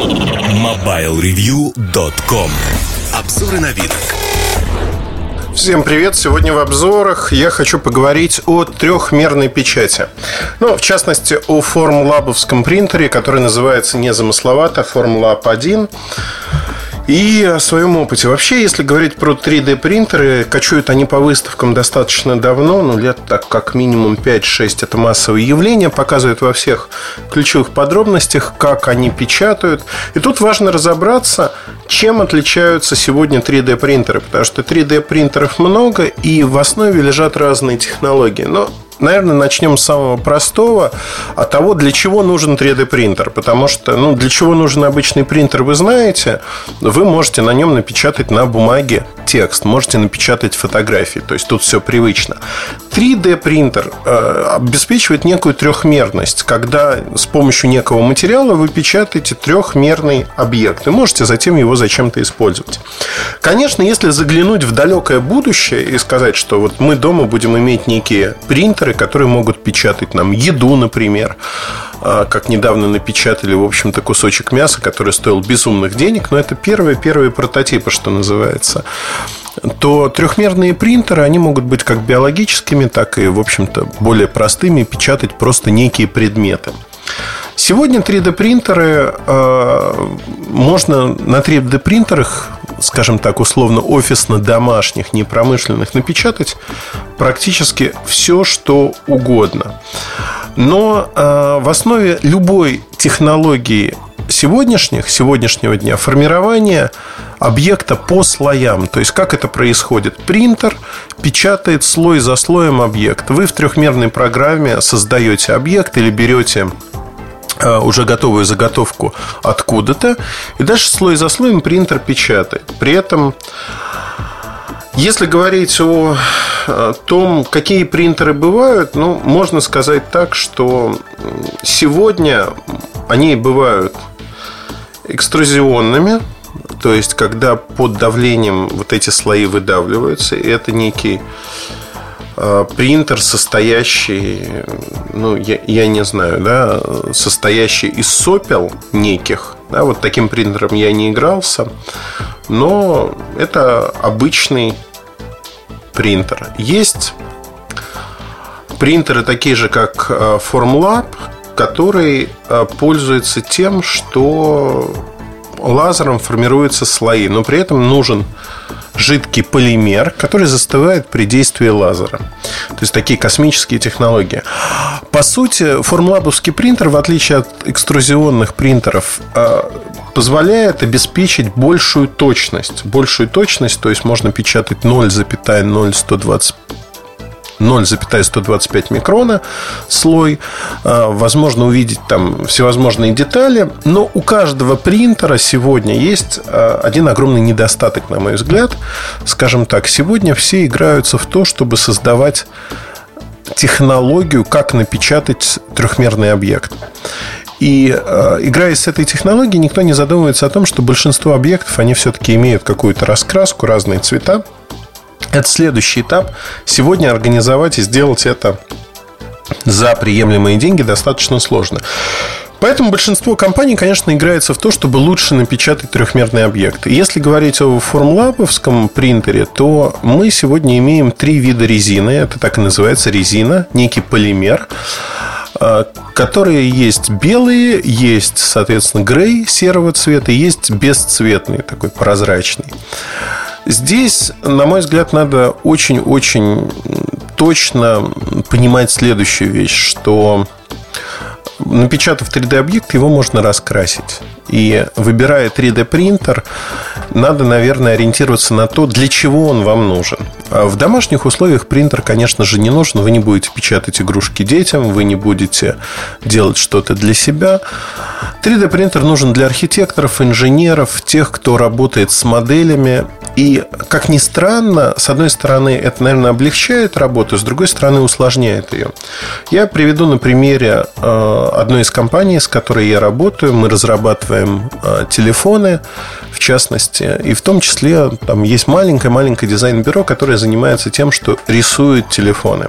MobileReview.com Обзоры на вид. Всем привет! Сегодня в обзорах я хочу поговорить о трехмерной печати. Ну, в частности, о формлабовском принтере, который называется незамысловато Formlab 1 и о своем опыте. Вообще, если говорить про 3D принтеры, кочуют они по выставкам достаточно давно, ну, лет так как минимум 5-6 это массовое явление, показывают во всех ключевых подробностях, как они печатают. И тут важно разобраться, чем отличаются сегодня 3D принтеры, потому что 3D принтеров много, и в основе лежат разные технологии. Но наверное, начнем с самого простого, от того, для чего нужен 3D принтер. Потому что, ну, для чего нужен обычный принтер, вы знаете, вы можете на нем напечатать на бумаге текст, можете напечатать фотографии, то есть тут все привычно. 3D принтер э, обеспечивает некую трехмерность, когда с помощью некого материала вы печатаете трехмерный объект и можете затем его зачем-то использовать. Конечно, если заглянуть в далекое будущее и сказать, что вот мы дома будем иметь некие принтеры, которые могут печатать нам еду, например, а, как недавно напечатали, в общем-то, кусочек мяса, который стоил безумных денег, но это первые-первые прототипы, что называется то трехмерные принтеры, они могут быть как биологическими, так и, в общем-то, более простыми, печатать просто некие предметы. Сегодня 3D принтеры э, можно на 3D принтерах, скажем так, условно офисно-домашних, не промышленных, напечатать практически все, что угодно. Но э, в основе любой технологии сегодняшних, сегодняшнего дня формирования объекта по слоям. То есть, как это происходит? Принтер печатает слой за слоем объект. Вы в трехмерной программе создаете объект или берете уже готовую заготовку откуда-то, и дальше слой за слоем принтер печатает. При этом если говорить о том, какие принтеры бывают, ну, можно сказать так, что сегодня они бывают экструзионными, то есть когда под давлением вот эти слои выдавливаются, и это некий э, принтер, состоящий, ну, я, я не знаю, да, состоящий из сопел неких. Да, вот таким принтером я не игрался, но это обычный принтер. Есть принтеры такие же, как э, Formlab, который э, пользуется тем, что лазером формируются слои, но при этом нужен жидкий полимер, который застывает при действии лазера. То есть такие космические технологии. По сути, формлабовский принтер, в отличие от экструзионных принтеров, э, позволяет обеспечить большую точность. Большую точность, то есть можно печатать 0,0125 0,125 микрона слой. А, возможно увидеть там всевозможные детали. Но у каждого принтера сегодня есть а, один огромный недостаток, на мой взгляд. Скажем так, сегодня все играются в то, чтобы создавать технологию, как напечатать трехмерный объект. И э, играя с этой технологией, никто не задумывается о том, что большинство объектов, они все-таки имеют какую-то раскраску, разные цвета. Это следующий этап. Сегодня организовать и сделать это за приемлемые деньги достаточно сложно. Поэтому большинство компаний, конечно, играется в то, чтобы лучше напечатать трехмерный объект. Если говорить о формлабовском принтере, то мы сегодня имеем три вида резины. Это так и называется резина, некий полимер а, которые есть белые, есть, соответственно, грей серого цвета, есть бесцветный, такой прозрачный. Здесь, на мой взгляд, надо очень-очень точно понимать следующую вещь, что напечатав 3D-объект, его можно раскрасить. И выбирая 3D принтер, надо, наверное, ориентироваться на то, для чего он вам нужен. А в домашних условиях принтер, конечно же, не нужен. Вы не будете печатать игрушки детям, вы не будете делать что-то для себя. 3D принтер нужен для архитекторов, инженеров, тех, кто работает с моделями. И, как ни странно, с одной стороны, это, наверное, облегчает работу, с другой стороны, усложняет ее. Я приведу на примере э, одной из компаний, с которой я работаю. Мы разрабатываем телефоны, в частности. И в том числе там есть маленькое-маленькое дизайн-бюро, которое занимается тем, что рисует телефоны.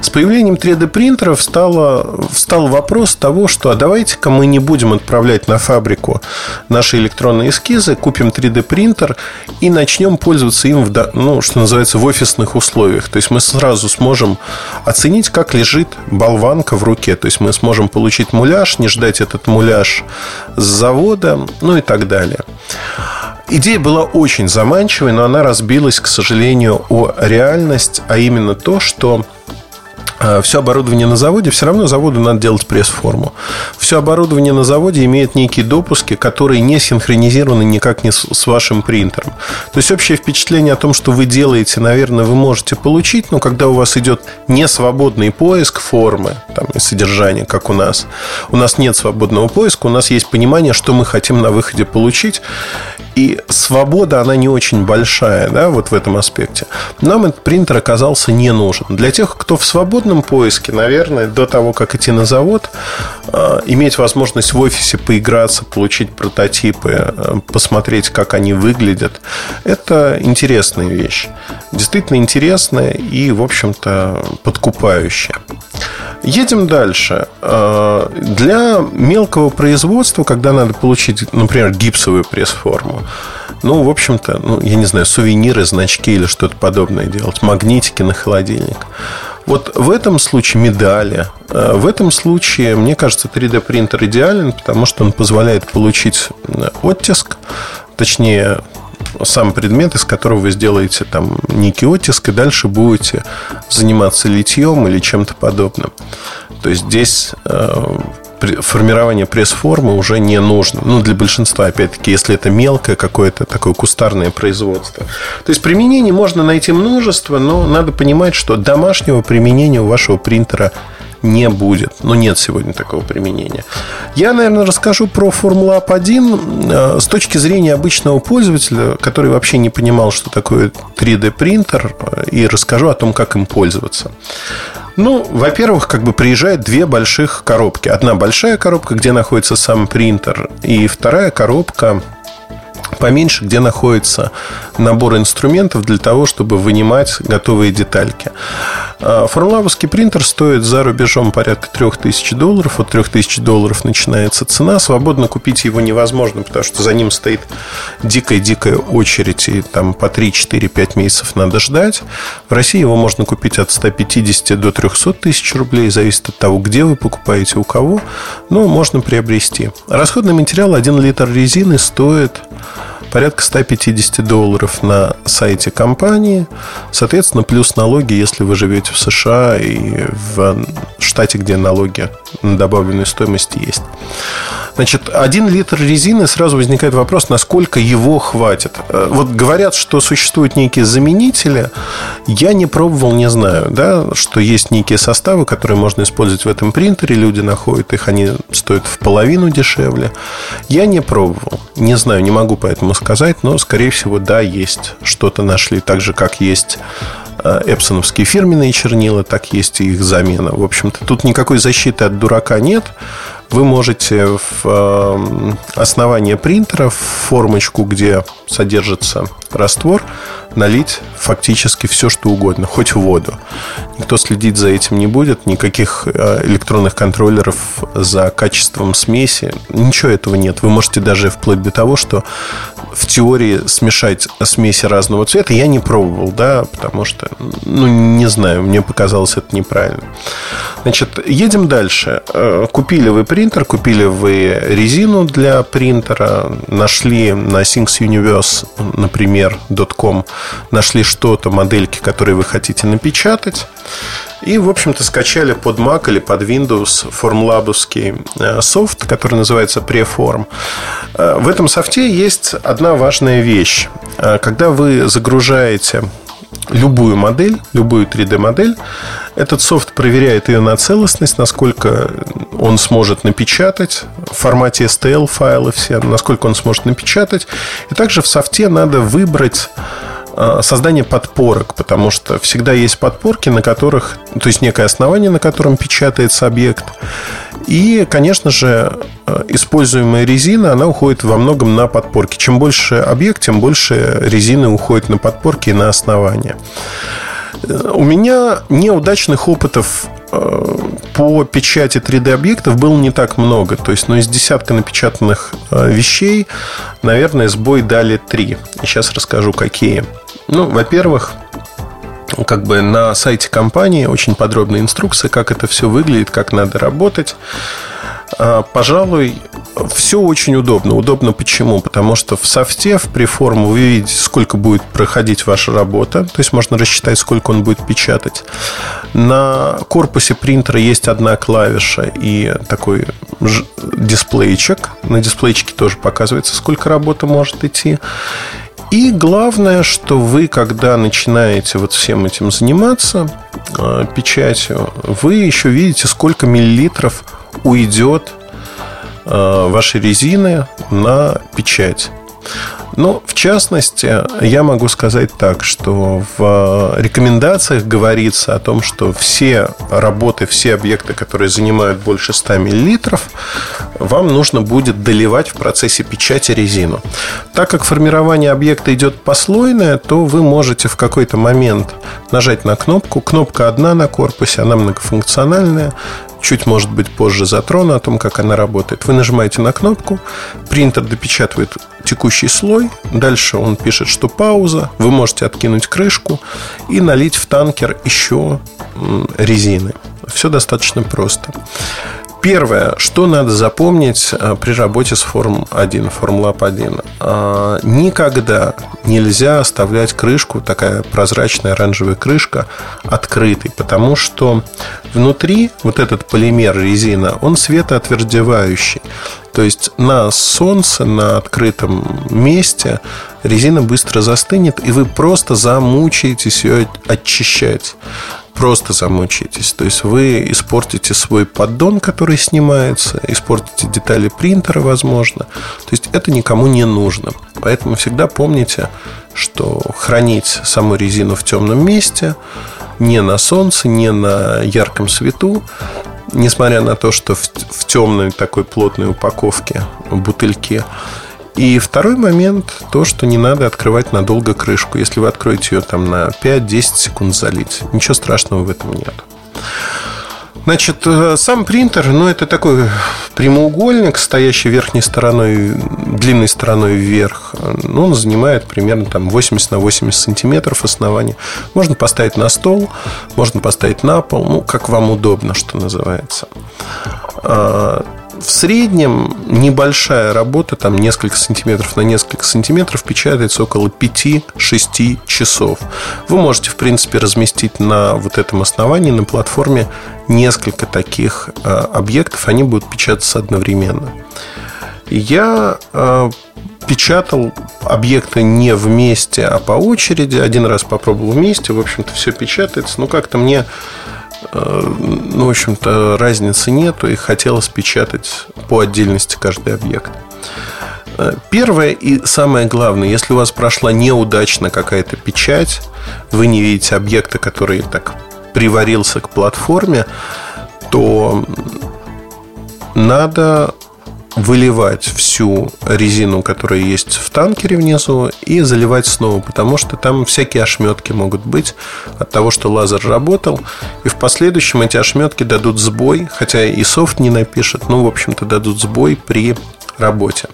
С появлением 3D-принтеров стало, встал вопрос того, что а давайте-ка мы не будем отправлять на фабрику наши электронные эскизы, купим 3D-принтер и начнем пользоваться им, в, ну, что называется, в офисных условиях. То есть мы сразу сможем оценить, как лежит болванка в руке. То есть мы сможем получить муляж, не ждать этот муляж с завода, ну и так далее. Идея была очень заманчивой, но она разбилась, к сожалению, о реальность, а именно то, что все оборудование на заводе, все равно заводу надо делать пресс-форму. Все оборудование на заводе имеет некие допуски, которые не синхронизированы никак не с вашим принтером. То есть общее впечатление о том, что вы делаете, наверное, вы можете получить, но когда у вас идет не свободный поиск формы там, и содержания, как у нас, у нас нет свободного поиска, у нас есть понимание, что мы хотим на выходе получить, и свобода, она не очень большая, да, вот в этом аспекте. Нам этот принтер оказался не нужен. Для тех, кто в свободном поиске, наверное, до того, как идти на завод, э, иметь возможность в офисе поиграться, получить прототипы, э, посмотреть, как они выглядят, это интересная вещь. Действительно интересная и, в общем-то, подкупающая. Едем дальше. Э, для мелкого производства, когда надо получить, например, гипсовую пресс-форму, ну, в общем-то, ну, я не знаю, сувениры, значки или что-то подобное делать, магнитики на холодильник. Вот в этом случае медали. Э, в этом случае, мне кажется, 3D принтер идеален, потому что он позволяет получить оттиск, точнее, сам предмет, из которого вы сделаете там некий оттиск, и дальше будете заниматься литьем или чем-то подобным. То есть здесь э, формирование пресс-формы уже не нужно. Ну, для большинства, опять-таки, если это мелкое какое-то такое кустарное производство. То есть применений можно найти множество, но надо понимать, что домашнего применения у вашего принтера не будет. Ну, нет сегодня такого применения. Я, наверное, расскажу про Formula 1 э, с точки зрения обычного пользователя, который вообще не понимал, что такое 3D принтер, и расскажу о том, как им пользоваться. Ну, во-первых, как бы приезжают две больших коробки. Одна большая коробка, где находится сам принтер, и вторая коробка поменьше, где находится набор инструментов для того, чтобы вынимать готовые детальки. А, Формулавовский принтер стоит за рубежом порядка 3000 долларов. От 3000 долларов начинается цена. Свободно купить его невозможно, потому что за ним стоит дикая-дикая очередь, и там по 3, 4, 5 месяцев надо ждать. В России его можно купить от 150 до 300 тысяч рублей, зависит от того, где вы покупаете, у кого, но можно приобрести. Расходный материал 1 литр резины стоит порядка 150 долларов на сайте компании. Соответственно, плюс налоги, если вы живете в США и в штате, где налоги на добавленную стоимость есть. Значит, один литр резины, сразу возникает вопрос, насколько его хватит. Э, вот говорят, что существуют некие заменители. Я не пробовал, не знаю, да, что есть некие составы, которые можно использовать в этом принтере. Люди находят их, они стоят в половину дешевле. Я не пробовал. Не знаю, не могу поэтому сказать, но, скорее всего, да, есть. Что-то нашли. Так же, как есть э, эпсоновские фирменные чернила, так есть и их замена. В общем-то, тут никакой защиты от дурака нет вы можете в эм, основание принтера, в формочку, где содержится раствор, налить фактически все, что угодно, хоть воду. Никто следить за этим не будет, никаких э, электронных контроллеров за качеством смеси, ничего этого нет. Вы можете даже вплоть до того, что в теории смешать смеси разного цвета я не пробовал, да, потому что, ну, не знаю, мне показалось это неправильно. Значит, едем дальше. Э, купили вы принтер, купили вы резину для принтера, нашли на Things Universe, например, .com, нашли что-то, модельки, которые вы хотите напечатать, и, в общем-то, скачали под Mac или под Windows формлабовский э, софт, который называется Preform. Э, в этом софте есть одна важная вещь. Э, когда вы загружаете любую модель, любую 3D-модель, этот софт проверяет ее на целостность, насколько он сможет напечатать в формате STL файлы все, насколько он сможет напечатать. И также в софте надо выбрать Э, создание подпорок, потому что всегда есть подпорки, на которых, то есть некое основание, на котором печатается объект. И, конечно же, э, используемая резина, она уходит во многом на подпорки. Чем больше объект, тем больше резины уходит на подпорки и на основание. У меня неудачных опытов э, по печати 3D объектов было не так много. То есть, ну, из десятка напечатанных э, вещей, наверное, сбой дали три. Сейчас расскажу, какие. Ну, во-первых, как бы на сайте компании очень подробная инструкция, как это все выглядит, как надо работать. А, пожалуй, все очень удобно. Удобно почему? Потому что в софте, в преформу вы видите, сколько будет проходить ваша работа. То есть можно рассчитать, сколько он будет печатать. На корпусе принтера есть одна клавиша и такой дисплейчик. На дисплейчике тоже показывается, сколько работы может идти. И главное, что вы, когда начинаете вот всем этим заниматься, э, печатью, вы еще видите, сколько миллилитров уйдет э, вашей резины на печать. Ну, в частности, я могу сказать так, что в рекомендациях говорится о том, что все работы, все объекты, которые занимают больше 100 мл, вам нужно будет доливать в процессе печати резину. Так как формирование объекта идет послойное, то вы можете в какой-то момент нажать на кнопку. Кнопка одна на корпусе, она многофункциональная чуть, может быть, позже затрону о том, как она работает. Вы нажимаете на кнопку, принтер допечатывает текущий слой, дальше он пишет, что пауза, вы можете откинуть крышку и налить в танкер еще резины. Все достаточно просто. Первое, что надо запомнить э, при работе с Форм 1, Formlab 1. А, никогда нельзя оставлять крышку, такая прозрачная оранжевая крышка, открытой, потому что внутри вот этот полимер резина, он светоотвердевающий. То есть на солнце, на открытом месте резина быстро застынет, и вы просто замучаетесь ее очищать просто замучаетесь. То есть вы испортите свой поддон, который снимается, испортите детали принтера, возможно. То есть это никому не нужно. Поэтому всегда помните, что хранить саму резину в темном месте, не на солнце, не на ярком свету, несмотря на то, что в темной такой плотной упаковке бутыльки и второй момент, то, что не надо открывать надолго крышку. Если вы откроете ее там на 5-10 секунд залить, ничего страшного в этом нет. Значит, э, сам принтер, ну, это такой прямоугольник, стоящий верхней стороной, длинной стороной вверх. Ну, он занимает примерно там 80 на 80 сантиметров основания. Можно поставить на стол, можно поставить на пол, ну, как вам удобно, что называется. В среднем небольшая работа, там несколько сантиметров на несколько сантиметров, печатается около 5-6 часов. Вы можете, в принципе, разместить на вот этом основании, на платформе, несколько таких э, объектов, они будут печататься одновременно. Я э, печатал объекты не вместе, а по очереди. Один раз попробовал вместе, в общем-то, все печатается. Но как-то мне ну, в общем-то, разницы нету, и хотелось печатать по отдельности каждый объект. Э, первое и самое главное, если у вас прошла неудачно какая-то печать, вы не видите объекта, который так приварился к платформе, то надо выливать всю резину, которая есть в танкере внизу, и заливать снова, потому что там всякие ошметки могут быть от того, что лазер работал, и в последующем эти ошметки дадут сбой, хотя и софт не напишет, но, в общем-то, дадут сбой при работе.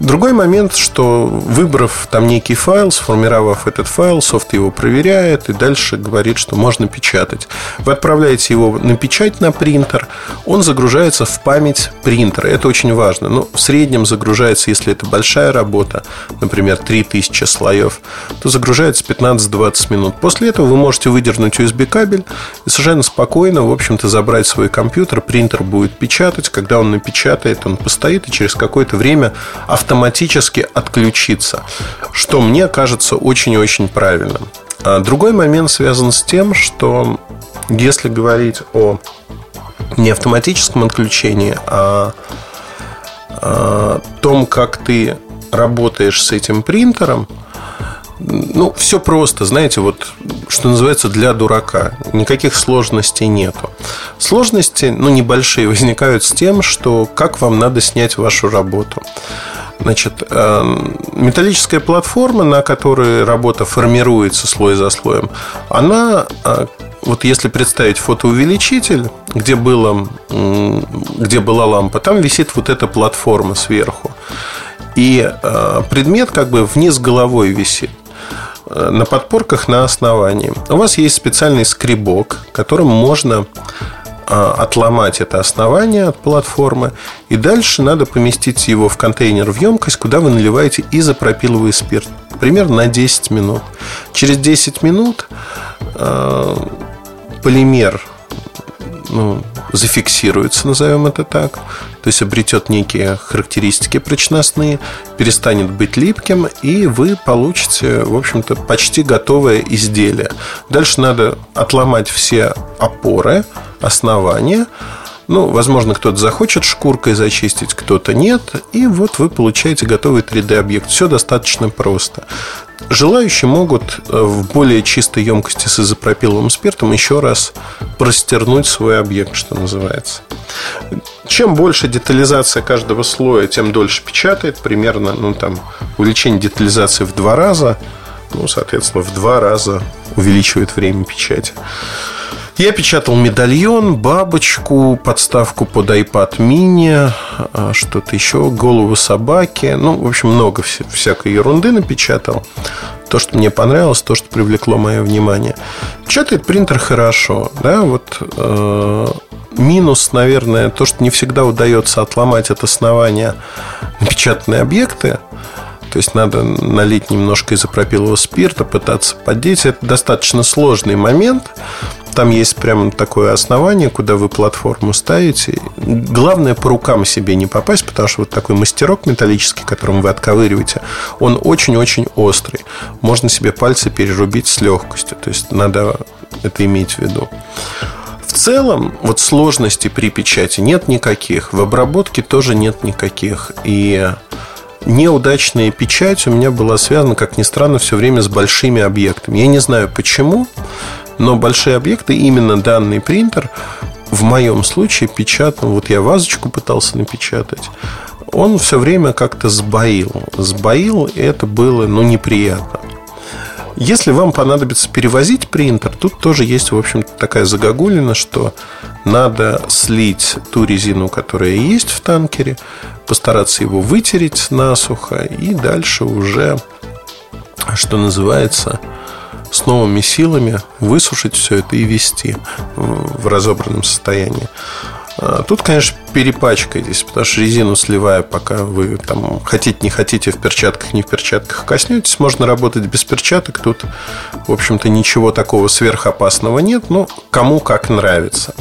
Другой момент, что выбрав там некий файл, сформировав этот файл, софт его проверяет и дальше говорит, что можно печатать. Вы отправляете его на печать на принтер, он загружается в память принтера. Это очень важно. Ну, в среднем загружается, если это большая работа, например, 3000 слоев, то загружается 15-20 минут. После этого вы можете выдернуть USB кабель и совершенно спокойно, в общем-то, забрать свой компьютер, принтер будет печатать. Когда он напечатает, он постоит и через какое-то время автоматически отключиться, что мне кажется очень-очень правильным. А другой момент связан с тем, что если говорить о не автоматическом отключении, а о том, как ты работаешь с этим принтером, Ну, все просто, знаете, вот, что называется, для дурака. Никаких сложностей нету. Сложности, ну, небольшие, возникают с тем, что как вам надо снять вашу работу. Значит, э, металлическая платформа, на которой работа формируется слой за слоем, она, э, вот если представить фотоувеличитель, где, было, где была лампа, там висит вот эта платформа сверху. И э, предмет как бы вниз головой висит на подпорках на основании. У вас есть специальный скребок, которым можно а, отломать это основание от платформы, и дальше надо поместить его в контейнер в емкость, куда вы наливаете изопропиловый спирт. Примерно на 10 минут. Через 10 минут э, полимер ну, зафиксируется, назовем это так, то есть обретет некие характеристики прочностные, перестанет быть липким, и вы получите, в общем-то, почти готовое изделие. Дальше надо отломать все опоры, основания, ну, возможно, кто-то захочет шкуркой зачистить, кто-то нет. И вот вы получаете готовый 3D-объект. Все достаточно просто. Желающие могут э, в более чистой емкости с изопропиловым спиртом еще раз простернуть свой объект, что называется. Чем больше детализация каждого слоя, тем дольше печатает. Примерно, ну, там, увеличение детализации в два раза, ну, соответственно, в два раза увеличивает время печати. Я печатал медальон, бабочку, подставку под iPad mini, а, что-то еще, голову собаки. Ну, в общем, много всякой ерунды напечатал. То, что мне понравилось, то, что привлекло мое внимание. Печатает принтер хорошо. Да, вот э, минус, наверное, то, что не всегда удается отломать от основания напечатанные объекты. То есть надо налить немножко изопропилового спирта, пытаться поддеть. Это достаточно сложный момент. Там есть прямо такое основание, куда вы платформу ставите. Главное по рукам себе не попасть, потому что вот такой мастерок металлический, которым вы отковыриваете, он очень-очень острый. Можно себе пальцы перерубить с легкостью. То есть надо это иметь в виду. В целом, вот сложностей при печати нет никаких. В обработке тоже нет никаких. И неудачная печать у меня была связана, как ни странно, все время с большими объектами. Я не знаю почему, но большие объекты, именно данный принтер, в моем случае печатал, вот я вазочку пытался напечатать, он все время как-то сбоил. Сбоил, и это было, ну, неприятно. Если вам понадобится перевозить принтер, тут тоже есть, в общем такая загогулина, что надо слить ту резину, которая есть в танкере, постараться его вытереть насухо, и дальше уже, что называется, с новыми силами высушить все это и вести в разобранном состоянии. А, тут, конечно, перепачкаетесь, потому что резину сливая, пока вы там хотите, не хотите, в перчатках, не в перчатках коснетесь. Можно работать без перчаток. Тут, в общем-то, ничего такого сверхопасного нет. Но кому как нравится.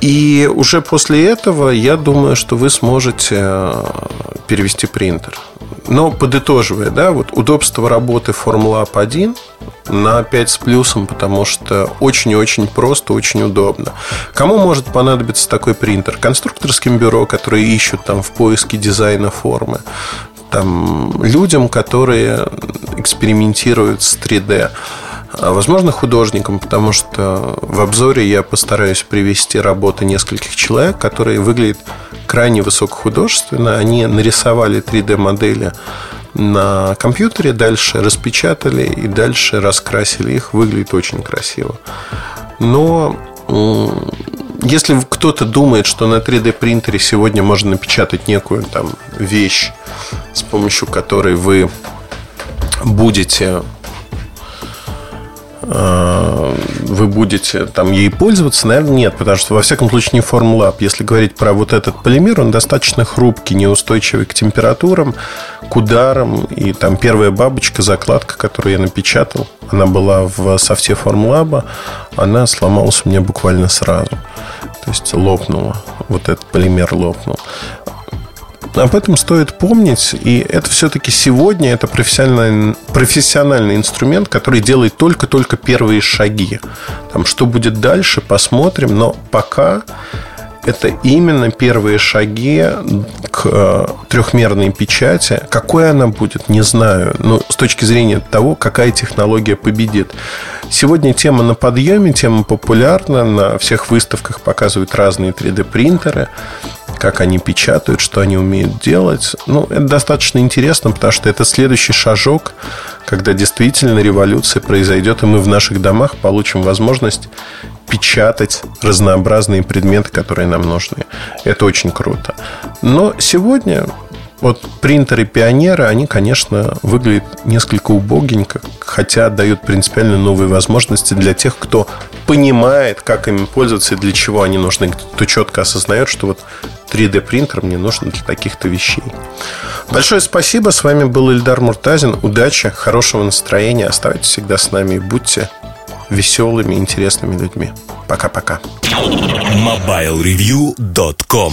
И уже после этого я думаю, что вы сможете э, перевести принтер. Но подытоживая, да, вот удобство работы Formlab 1 на 5 с плюсом, потому что очень и очень просто, очень удобно. Кому может понадобиться такой принтер? Конструкторским бюро, которые ищут там в поиске дизайна формы. Там, людям, которые экспериментируют с 3D. А, возможно, художникам, потому что в обзоре я постараюсь привести работы нескольких человек, которые выглядят крайне высокохудожественно. Они нарисовали 3D-модели на компьютере, дальше распечатали и дальше раскрасили их. Выглядит очень красиво. Но если кто-то думает, что на 3D принтере сегодня можно напечатать некую там вещь, с помощью которой вы будете вы будете там ей пользоваться, наверное, нет, потому что, во всяком случае, не Formlab. Если говорить про вот этот полимер, он достаточно хрупкий, неустойчивый к температурам, к ударам. И там первая бабочка, закладка, которую я напечатал, она была в софте Formlab, она сломалась у меня буквально сразу. То есть лопнула. Вот этот полимер лопнул. Об этом стоит помнить, и это все-таки сегодня это профессиональный, профессиональный инструмент, который делает только-только первые шаги. Там, что будет дальше, посмотрим, но пока это именно первые шаги к э, трехмерной печати. Какой она будет, не знаю. Но с точки зрения того, какая технология победит. Сегодня тема на подъеме, тема популярна. На всех выставках показывают разные 3D-принтеры как они печатают, что они умеют делать. Ну, это достаточно интересно, потому что это следующий шажок, когда действительно революция произойдет, и мы в наших домах получим возможность печатать разнообразные предметы, которые нам нужны. Это очень круто. Но сегодня вот принтеры пионеры, они, конечно, выглядят несколько убогенько, хотя дают принципиально новые возможности для тех, кто понимает, как ими пользоваться и для чего они нужны, кто четко осознает, что вот 3D принтер мне нужен для таких-то вещей. Большое спасибо. С вами был Ильдар Муртазин. Удачи, хорошего настроения. Оставайтесь всегда с нами и будьте веселыми, интересными людьми. Пока-пока. MobileReview.com